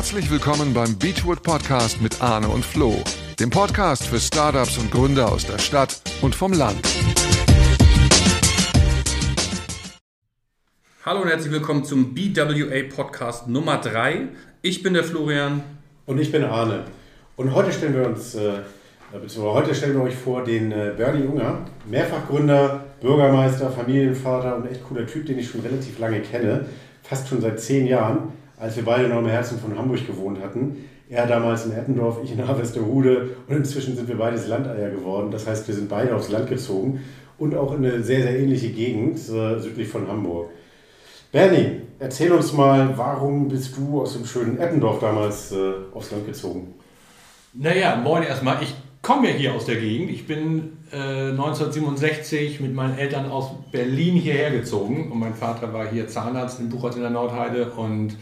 Herzlich willkommen beim Beachwood Podcast mit Arne und Flo, dem Podcast für Startups und Gründer aus der Stadt und vom Land. Hallo und herzlich willkommen zum BWA Podcast Nummer 3. Ich bin der Florian. Und ich bin Arne. Und heute stellen wir uns, äh, beziehungsweise heute stellen wir euch vor den äh, Bernie Unger, Mehrfachgründer, Bürgermeister, Familienvater und echt cooler Typ, den ich schon relativ lange kenne, fast schon seit zehn Jahren als wir beide noch im Herzen von Hamburg gewohnt hatten. Er damals in Eppendorf, ich in Haversterhude und inzwischen sind wir beides Landeier geworden. Das heißt, wir sind beide aufs Land gezogen und auch in eine sehr, sehr ähnliche Gegend äh, südlich von Hamburg. Bernie, erzähl uns mal, warum bist du aus dem schönen Eppendorf damals äh, aufs Land gezogen? Naja, moin erstmal. Ich komme ja hier aus der Gegend. Ich bin äh, 1967 mit meinen Eltern aus Berlin hierher gezogen und mein Vater war hier Zahnarzt in Buchholz in der Nordheide und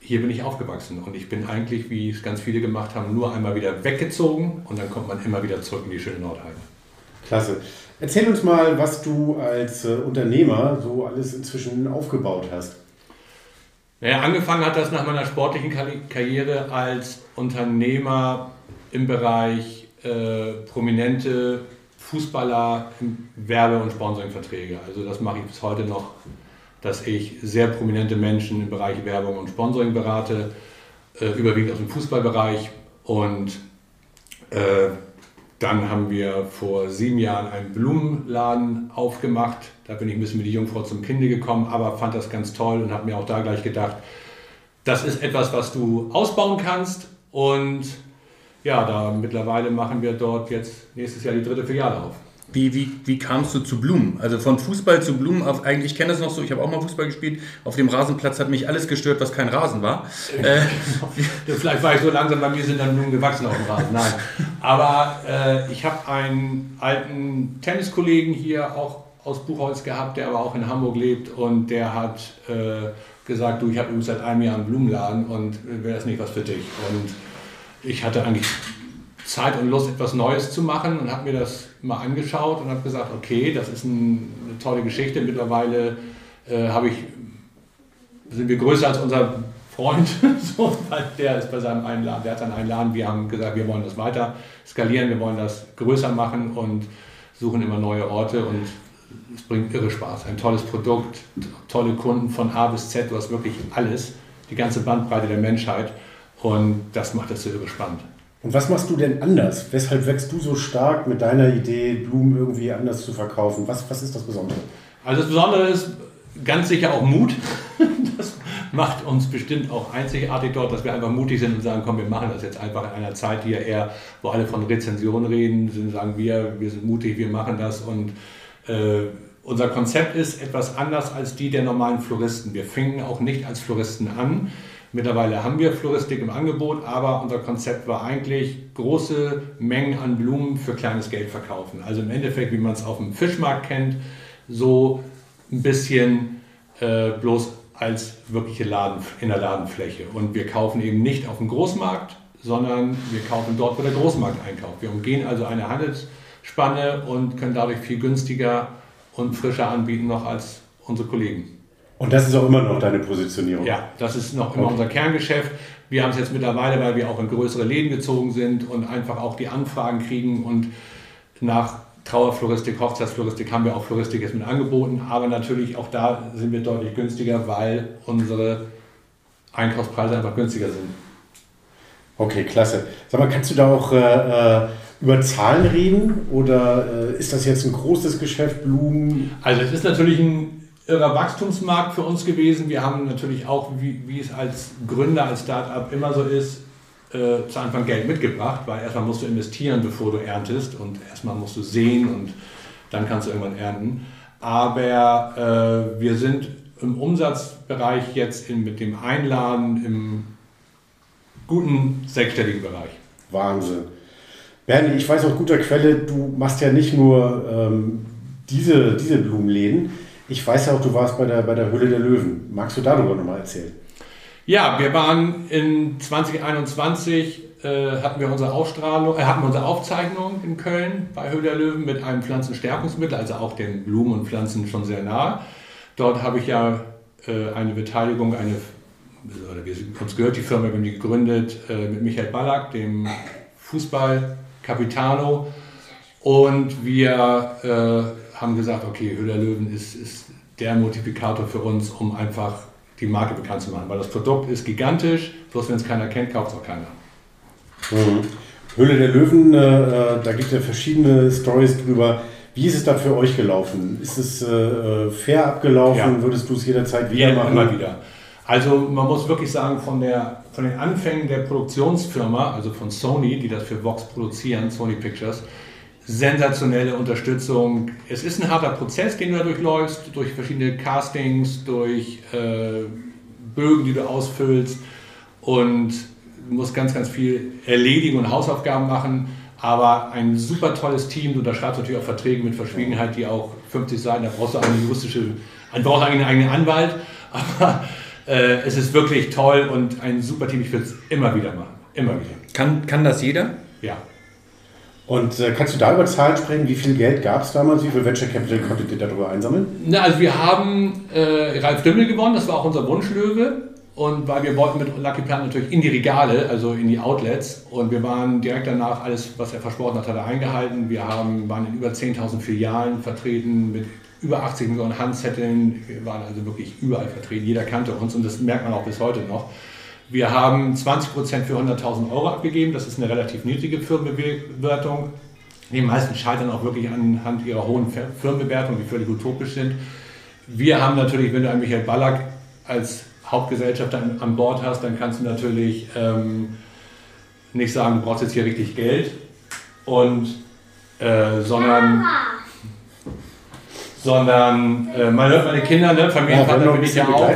hier bin ich aufgewachsen und ich bin eigentlich, wie es ganz viele gemacht haben, nur einmal wieder weggezogen und dann kommt man immer wieder zurück in die schöne Nordheide. Klasse. Erzähl uns mal, was du als äh, Unternehmer so alles inzwischen aufgebaut hast. Naja, angefangen hat das nach meiner sportlichen Karriere als Unternehmer im Bereich äh, prominente Fußballer, Werbe- und Sponsoringverträge. Also das mache ich bis heute noch dass ich sehr prominente Menschen im Bereich Werbung und Sponsoring berate, äh, überwiegend aus dem Fußballbereich. Und äh, dann haben wir vor sieben Jahren einen Blumenladen aufgemacht. Da bin ich ein bisschen mit die Jungfrau zum Kinde gekommen, aber fand das ganz toll und habe mir auch da gleich gedacht, das ist etwas, was du ausbauen kannst. Und ja, da mittlerweile machen wir dort jetzt nächstes Jahr die dritte Filiale auf. Wie, wie, wie kamst du zu Blumen? Also von Fußball zu Blumen, auf, eigentlich, ich kenne das noch so, ich habe auch mal Fußball gespielt. Auf dem Rasenplatz hat mich alles gestört, was kein Rasen war. Äh, Vielleicht war ich so langsam, bei mir sind dann Blumen gewachsen auf dem Rasen. Nein. Aber äh, ich habe einen alten Tenniskollegen hier auch aus Buchholz gehabt, der aber auch in Hamburg lebt und der hat äh, gesagt, du, ich habe übrigens seit einem Jahr einen Blumenladen und wäre das nicht was für dich? Und ich hatte eigentlich Zeit und Lust, etwas Neues zu machen und habe mir das mal angeschaut und habe gesagt, okay, das ist ein, eine tolle Geschichte. Mittlerweile äh, ich, sind wir größer als unser Freund, so, der ist bei seinem einen der hat seinen einen Laden. Wir haben gesagt, wir wollen das weiter skalieren, wir wollen das größer machen und suchen immer neue Orte und es bringt irre Spaß. Ein tolles Produkt, tolle Kunden von A bis Z, du hast wirklich alles, die ganze Bandbreite der Menschheit und das macht das so irre spannend. Und was machst du denn anders? Weshalb wächst du so stark mit deiner Idee, Blumen irgendwie anders zu verkaufen? Was, was ist das Besondere? Also das Besondere ist ganz sicher auch Mut. Das macht uns bestimmt auch einzigartig dort, dass wir einfach mutig sind und sagen, komm, wir machen das jetzt einfach in einer Zeit, die ja eher, wo alle von Rezension reden, sind, sagen wir, wir sind mutig, wir machen das und äh, unser Konzept ist etwas anders als die der normalen Floristen. Wir fingen auch nicht als Floristen an, Mittlerweile haben wir Floristik im Angebot, aber unser Konzept war eigentlich große Mengen an Blumen für kleines Geld verkaufen. Also im Endeffekt, wie man es auf dem Fischmarkt kennt, so ein bisschen äh, bloß als wirkliche Laden, in der Ladenfläche. Und wir kaufen eben nicht auf dem Großmarkt, sondern wir kaufen dort, wo der Großmarkt einkauft. Wir umgehen also eine Handelsspanne und können dadurch viel günstiger und frischer anbieten noch als unsere Kollegen. Und das ist auch immer noch deine Positionierung? Ja, das ist noch immer okay. unser Kerngeschäft. Wir haben es jetzt mittlerweile, weil wir auch in größere Läden gezogen sind und einfach auch die Anfragen kriegen und nach Trauerfloristik, Hochzeitsfloristik haben wir auch Floristik jetzt mit angeboten, aber natürlich auch da sind wir deutlich günstiger, weil unsere Einkaufspreise einfach günstiger sind. Okay, klasse. Sag mal, kannst du da auch äh, äh über Zahlen reden oder äh, ist das jetzt ein großes Geschäft, Blumen? Also es ist natürlich ein irrer Wachstumsmarkt für uns gewesen. Wir haben natürlich auch, wie, wie es als Gründer, als Startup immer so ist, äh, zu Anfang Geld mitgebracht, weil erstmal musst du investieren, bevor du erntest und erstmal musst du sehen und dann kannst du irgendwann ernten. Aber äh, wir sind im Umsatzbereich jetzt in, mit dem Einladen im guten sechsstelligen Bereich. Wahnsinn. Bernie, ich weiß aus guter Quelle, du machst ja nicht nur ähm, diese, diese Blumenläden, ich weiß ja auch, du warst bei der, bei der Höhle der Löwen. Magst du darüber nochmal erzählen? Ja, wir waren in 2021, äh, hatten wir unsere Ausstrahlung, äh, hatten unsere Aufzeichnung in Köln bei Höhle der Löwen mit einem Pflanzenstärkungsmittel, also auch den Blumen und Pflanzen schon sehr nah. Dort habe ich ja äh, eine Beteiligung, eine oder wir, uns gehört die Firma, wir haben die gegründet äh, mit Michael Ballack, dem Fußball-Capitano. Und wir äh, haben gesagt, okay, Höhler Löwen ist, ist der Multiplikator für uns, um einfach die Marke bekannt zu machen. Weil das Produkt ist gigantisch, bloß wenn es keiner kennt, kauft es auch keiner. Mhm. Höhle der Löwen, äh, äh da gibt es ja verschiedene Stories drüber. Wie ist es da für euch gelaufen? Ist es äh, äh fair abgelaufen? Ja. Würdest du es jederzeit wieder ja, machen? Immer wieder. Also man muss wirklich sagen, von, der, von den Anfängen der Produktionsfirma, also von Sony, die das für Vox produzieren, Sony Pictures, sensationelle Unterstützung. Es ist ein harter Prozess, den du da durchläufst, durch verschiedene Castings, durch äh, Bögen, die du ausfüllst und du musst ganz, ganz viel erledigen und Hausaufgaben machen. Aber ein super tolles Team, du unterschreibst natürlich auch Verträge mit Verschwiegenheit, die auch 50 Seiten, da brauchst du eine juristische, brauchst du eigentlich einen eigenen Anwalt. Aber äh, es ist wirklich toll und ein super Team, ich würde es immer wieder machen. Immer wieder. Kann, kann das jeder? Ja. Und äh, kannst du da über Zahlen sprechen? Wie viel Geld gab es damals? Wie viel Venture Capital konntet ihr darüber einsammeln? Na, also wir haben äh, Ralf Dümmel gewonnen, das war auch unser Wunschlöwe. Und weil wir wollten mit Lucky Plan natürlich in die Regale, also in die Outlets. Und wir waren direkt danach, alles, was er versprochen hat, hat er eingehalten. Wir haben, waren in über 10.000 Filialen vertreten mit über 80 Millionen Handzetteln. Wir waren also wirklich überall vertreten. Jeder kannte uns und das merkt man auch bis heute noch. Wir haben 20 Prozent für 100.000 Euro abgegeben. Das ist eine relativ niedrige Firmenbewertung. Die meisten scheitern auch wirklich anhand ihrer hohen Firmenbewertungen, die völlig utopisch sind. Wir haben natürlich, wenn du einen Michael Ballack als Hauptgesellschafter an, Bord hast, dann kannst du natürlich ähm, nicht sagen, du brauchst jetzt hier richtig Geld, und, äh, sondern sondern äh, man hört meine Kinder, ne? Familienvater ja, bin ich ja auch.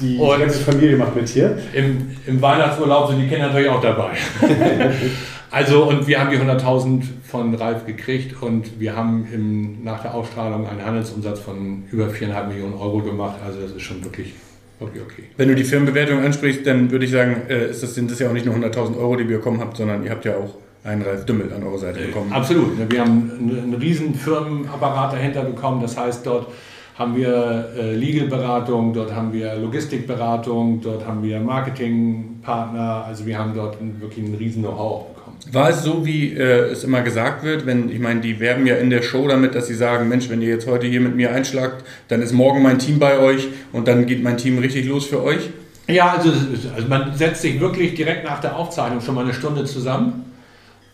Die und ganze Familie macht mit hier. Im, Im Weihnachtsurlaub sind die Kinder natürlich auch dabei. also und wir haben die 100.000 von Ralf gekriegt und wir haben im, nach der Ausstrahlung einen Handelsumsatz von über 4,5 Millionen Euro gemacht. Also das ist schon wirklich Okay, okay. Wenn du die Firmenbewertung ansprichst, dann würde ich sagen, äh, ist das, sind das ja auch nicht nur 100.000 Euro, die ihr bekommen habt, sondern ihr habt ja auch einen Ralf Dümmel an eurer Seite bekommen. Absolut. Wir haben einen riesen Firmenapparat dahinter bekommen. Das heißt, dort haben wir äh, Legal-Beratung, dort haben wir Logistikberatung, dort haben wir Marketingpartner. Also wir haben dort wirklich einen riesen Know-how bekommen. War es so, wie äh, es immer gesagt wird, wenn, ich meine, die werben ja in der Show damit, dass sie sagen, Mensch, wenn ihr jetzt heute hier mit mir einschlagt, dann ist morgen mein Team bei euch und dann geht mein Team richtig los für euch? Ja, also, also man setzt sich wirklich direkt nach der Aufzeichnung schon mal eine Stunde zusammen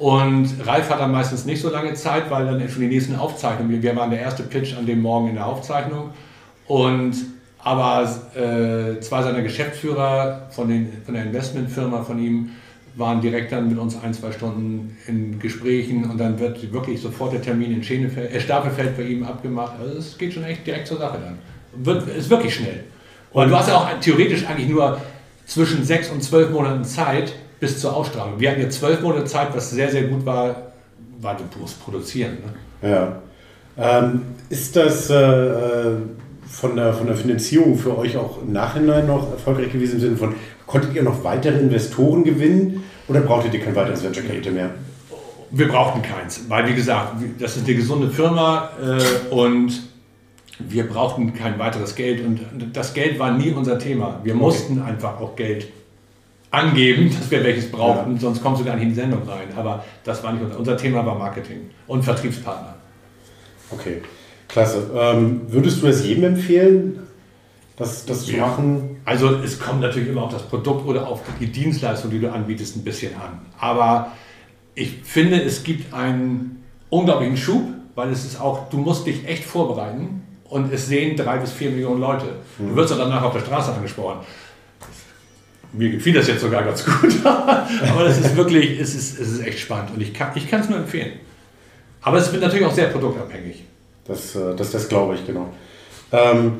und Ralf hat dann meistens nicht so lange Zeit, weil dann schon die nächsten Aufzeichnungen, wir waren der erste Pitch an dem Morgen in der Aufzeichnung. Und aber äh, zwei seiner Geschäftsführer von, den, von der Investmentfirma von ihm waren direkt dann mit uns ein, zwei Stunden in Gesprächen und dann wird wirklich sofort der Termin in Schenefeld, äh, Stapelfeld bei ihm abgemacht. Also es geht schon echt direkt zur Sache dann. Wird, ist wirklich schnell. Und du hast ja auch theoretisch eigentlich nur zwischen sechs und zwölf Monaten Zeit, bis zur Ausstrahlung. Wir hatten ja zwölf Monate Zeit, was sehr, sehr gut war, war das Produzieren. Ne? Ja. Ähm, ist das äh, äh, von, der, von der Finanzierung für euch auch im Nachhinein noch erfolgreich gewesen im Sinne von, konntet ihr noch weitere Investoren gewinnen oder brauchtet ihr kein weiteres Venture Capital mehr? Wir brauchten keins, weil wie gesagt, das ist eine gesunde Firma äh, und wir brauchten kein weiteres Geld und das Geld war nie unser Thema. Wir mussten einfach auch Geld angeben, dass wir welches brauchten, ja. sonst kommst du gar nicht in die Sendung rein. Aber das war nicht unser, unser Thema war Marketing und Vertriebspartner. Okay, klasse. Ähm, würdest du es jedem empfehlen, das, das zu ja. machen? Also es kommt natürlich immer auf das Produkt oder auf die Dienstleistung, die du anbietest, ein bisschen an. Aber ich finde, es gibt einen unglaublichen Schub, weil es ist auch, du musst dich echt vorbereiten und es sehen drei bis vier Millionen Leute. Du mhm. wirst auch danach auf der Straße angesprochen mir gefiel das jetzt sogar ganz gut. aber das ist wirklich, es ist, es ist echt spannend und ich kann es nur empfehlen. Aber es wird natürlich auch sehr produktabhängig. Das, äh, das, das glaube ich, genau. Ähm,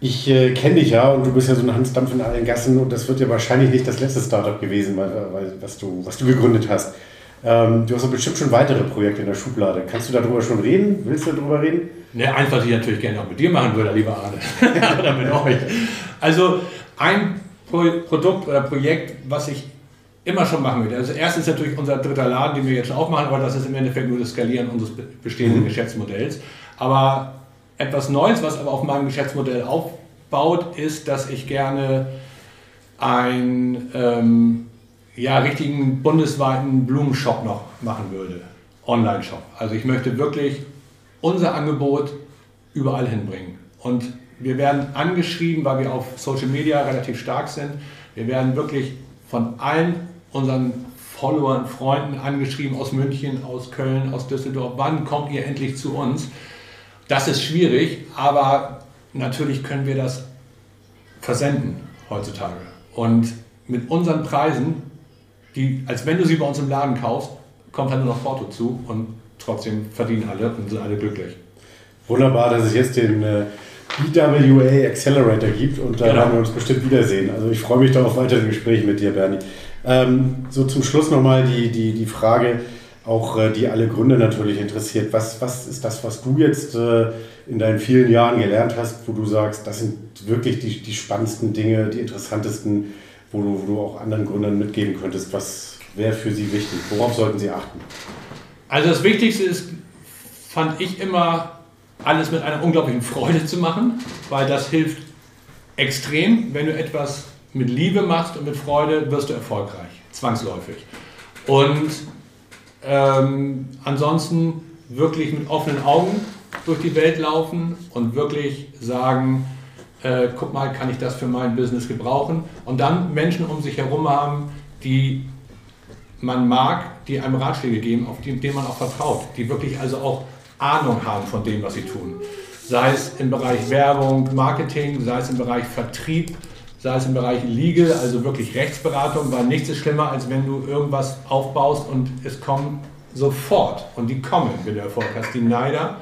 ich äh, kenne dich ja und du bist ja so ein Hans Dampf in allen Gassen und das wird ja wahrscheinlich nicht das letzte Startup gewesen, weil, weil, was, du, was du gegründet hast. Ähm, du hast doch bestimmt schon weitere Projekte in der Schublade. Kannst du darüber schon reden? Willst du darüber reden? Ne, eins, was ich natürlich gerne auch mit dir machen würde, lieber Arne. Oder mit euch. Also ein Produkt oder Projekt, was ich immer schon machen würde. Also erst ist natürlich unser dritter Laden, den wir jetzt schon aufmachen, aber das ist im Endeffekt nur das Skalieren unseres bestehenden mhm. Geschäftsmodells. Aber etwas Neues, was aber auf meinem Geschäftsmodell aufbaut, ist, dass ich gerne einen ähm, ja, richtigen bundesweiten Blumenshop noch machen würde. Online-Shop. Also ich möchte wirklich unser Angebot überall hinbringen. Und wir werden angeschrieben, weil wir auf Social Media relativ stark sind. Wir werden wirklich von allen unseren Followern, Freunden angeschrieben aus München, aus Köln, aus Düsseldorf. Wann kommt ihr endlich zu uns? Das ist schwierig, aber natürlich können wir das versenden heutzutage. Und mit unseren Preisen, die, als wenn du sie bei uns im Laden kaufst, kommt halt nur noch Porto zu und trotzdem verdienen alle und sind alle glücklich. Wunderbar, dass es jetzt den äh, BWA Accelerator gibt und da genau. werden wir uns bestimmt wiedersehen. Also ich freue mich da auf weitere Gespräche mit dir, Bernie. Ähm, so zum Schluss nochmal die, die, die Frage, auch äh, die alle Gründe natürlich interessiert. Was, was ist das, was du jetzt äh, in deinen vielen Jahren gelernt hast, wo du sagst, das sind wirklich die, die spannendsten Dinge, die interessantesten, wo du, wo du auch anderen Gründern mitgeben könntest? Was wäre für sie wichtig? Worauf sollten sie achten? Also das Wichtigste ist, fand ich immer, alles mit einer unglaublichen Freude zu machen, weil das hilft extrem. Wenn du etwas mit Liebe machst und mit Freude, wirst du erfolgreich, zwangsläufig. Und ähm, ansonsten wirklich mit offenen Augen durch die Welt laufen und wirklich sagen, äh, guck mal, kann ich das für mein Business gebrauchen? Und dann Menschen um sich herum haben, die man mag, die einem Ratschläge geben, auf die, denen man auch vertraut, die wirklich also auch Ahnung haben von dem, was sie tun. Sei es im Bereich Werbung, Marketing, sei es im Bereich Vertrieb, sei es im Bereich Legal, also wirklich Rechtsberatung, weil nichts ist schlimmer, als wenn du irgendwas aufbaust und es kommen sofort, und die kommen, wenn du Erfolg hast, die Neider,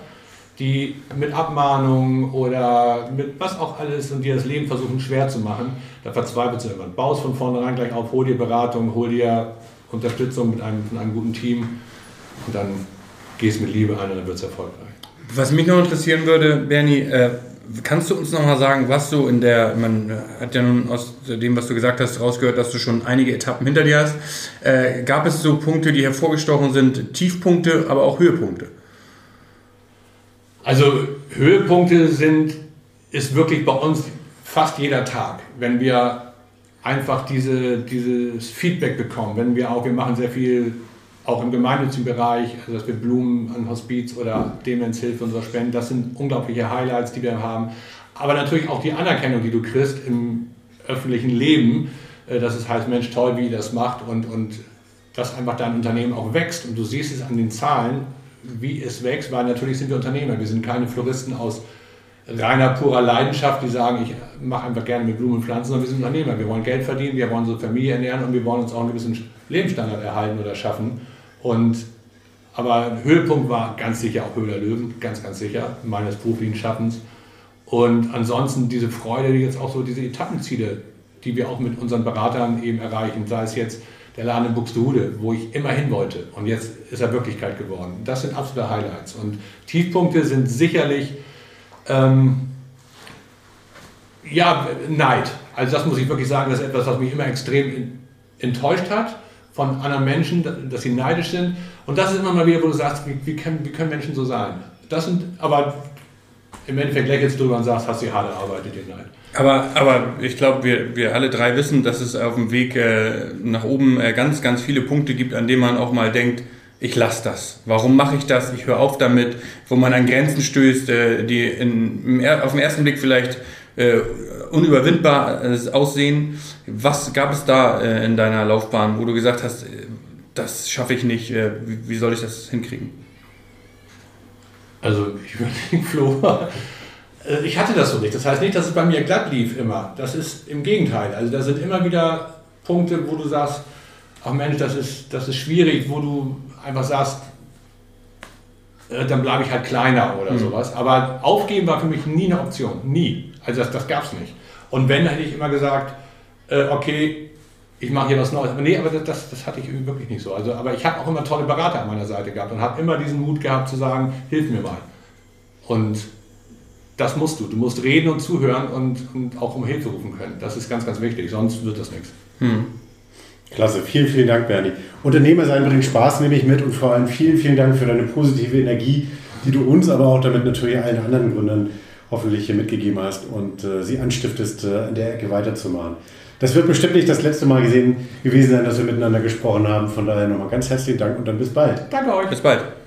die mit Abmahnungen oder mit was auch alles und dir das Leben versuchen schwer zu machen, da verzweifelst du irgendwann. Baust von vornherein gleich auf, hol dir Beratung, hol dir Unterstützung mit einem, mit einem guten Team und dann gehst mit Liebe an und dann wird es erfolgreich. Was mich noch interessieren würde, Bernie, äh, kannst du uns noch mal sagen, was du in der, man hat ja nun aus dem, was du gesagt hast, rausgehört, dass du schon einige Etappen hinter dir hast. Äh, gab es so Punkte, die hervorgestochen sind, Tiefpunkte, aber auch Höhepunkte? Also Höhepunkte sind, ist wirklich bei uns fast jeder Tag, wenn wir einfach diese, dieses Feedback bekommen, wenn wir auch, wir machen sehr viel auch im gemeinnützigen Bereich, also dass wir Blumen an Hospiz oder Demenzhilfe und so spenden, das sind unglaubliche Highlights, die wir haben. Aber natürlich auch die Anerkennung, die du kriegst im öffentlichen Leben, äh, dass es heißt, Mensch, toll, wie ihr das macht und, und dass einfach dein Unternehmen auch wächst und du siehst es an den Zahlen, wie es wächst, weil natürlich sind wir Unternehmer, wir sind keine Floristen aus reiner purer Leidenschaft, die sagen, ich mache einfach gerne mit Blumen und Pflanzen, sondern wir sind Unternehmer, wir wollen Geld verdienen, wir wollen unsere Familie ernähren und wir wollen uns auch einen gewissen Lebensstandard erhalten oder schaffen. Und, aber Höhepunkt war ganz sicher auch Höhler Löwen, ganz, ganz sicher, meines beruflichen Schaffens. Und ansonsten diese Freude, jetzt auch so diese Etappenziele, die wir auch mit unseren Beratern eben erreichen, sei es jetzt der Laden in Buxtehude, wo ich immer hin wollte und jetzt ist er Wirklichkeit geworden. Das sind absolute Highlights. Und Tiefpunkte sind sicherlich ähm, ja, Neid. Also das muss ich wirklich sagen, das ist etwas, was mich immer extrem enttäuscht hat von anderen Menschen, dass sie neidisch sind. Und das ist immer mal wieder, wo du sagst, wie, wie, können, wie können Menschen so sein? Das sind, aber im Endeffekt lächelst du drüber und sagst, hast du hart erarbeitet, den Neid. Aber, aber ich glaube, wir, wir alle drei wissen, dass es auf dem Weg äh, nach oben äh, ganz, ganz viele Punkte gibt, an denen man auch mal denkt, ich lasse das. Warum mache ich das? Ich höre auf damit, wo man an Grenzen stößt, äh, die in, auf den ersten Blick vielleicht äh, unüberwindbar äh, aussehen. Was gab es da äh, in deiner Laufbahn, wo du gesagt hast, äh, das schaffe ich nicht, wie, soll ich das hinkriegen? Also ich überlege, Flo, ich hatte das so nicht. Das heißt nicht, dass es bei mir glatt lief immer. Das ist im Gegenteil. Also da sind immer wieder Punkte, wo du sagst, ach Mensch, das ist, das ist schwierig, wo du einfach sagst, dann bleibe ich halt kleiner oder mhm. sowas. Aber aufgeben war für mich nie eine Option. Nie. Also das, das gab es nicht. Und wenn, hätte ich immer gesagt, äh, okay, ich mache hier was Neues. Aber nee, aber das, das hatte ich wirklich nicht so. Also, aber ich habe auch immer tolle Berater an meiner Seite gehabt und habe immer diesen Mut gehabt zu sagen, hilf mir mal. Und das musst du. Du musst reden und zuhören und, und auch um Hilfe rufen können. Das ist ganz, ganz wichtig, sonst wird das nichts. Hm. Klasse, vielen, vielen Dank, Bernie. Unternehmer sein bringt Spaß, nehme ich mit und vor allem vielen, vielen Dank für deine positive Energie, die du uns, aber auch damit natürlich allen anderen Gründern hoffentlich hier mitgegeben hast und äh, sie anstiftest, äh, in der Ecke weiterzumachen. Das wird bestimmt nicht das letzte Mal gesehen, gewesen sein, dass wir miteinander gesprochen haben. Von daher nochmal ganz herzlichen Dank und dann bis bald. Danke euch. Bis bald.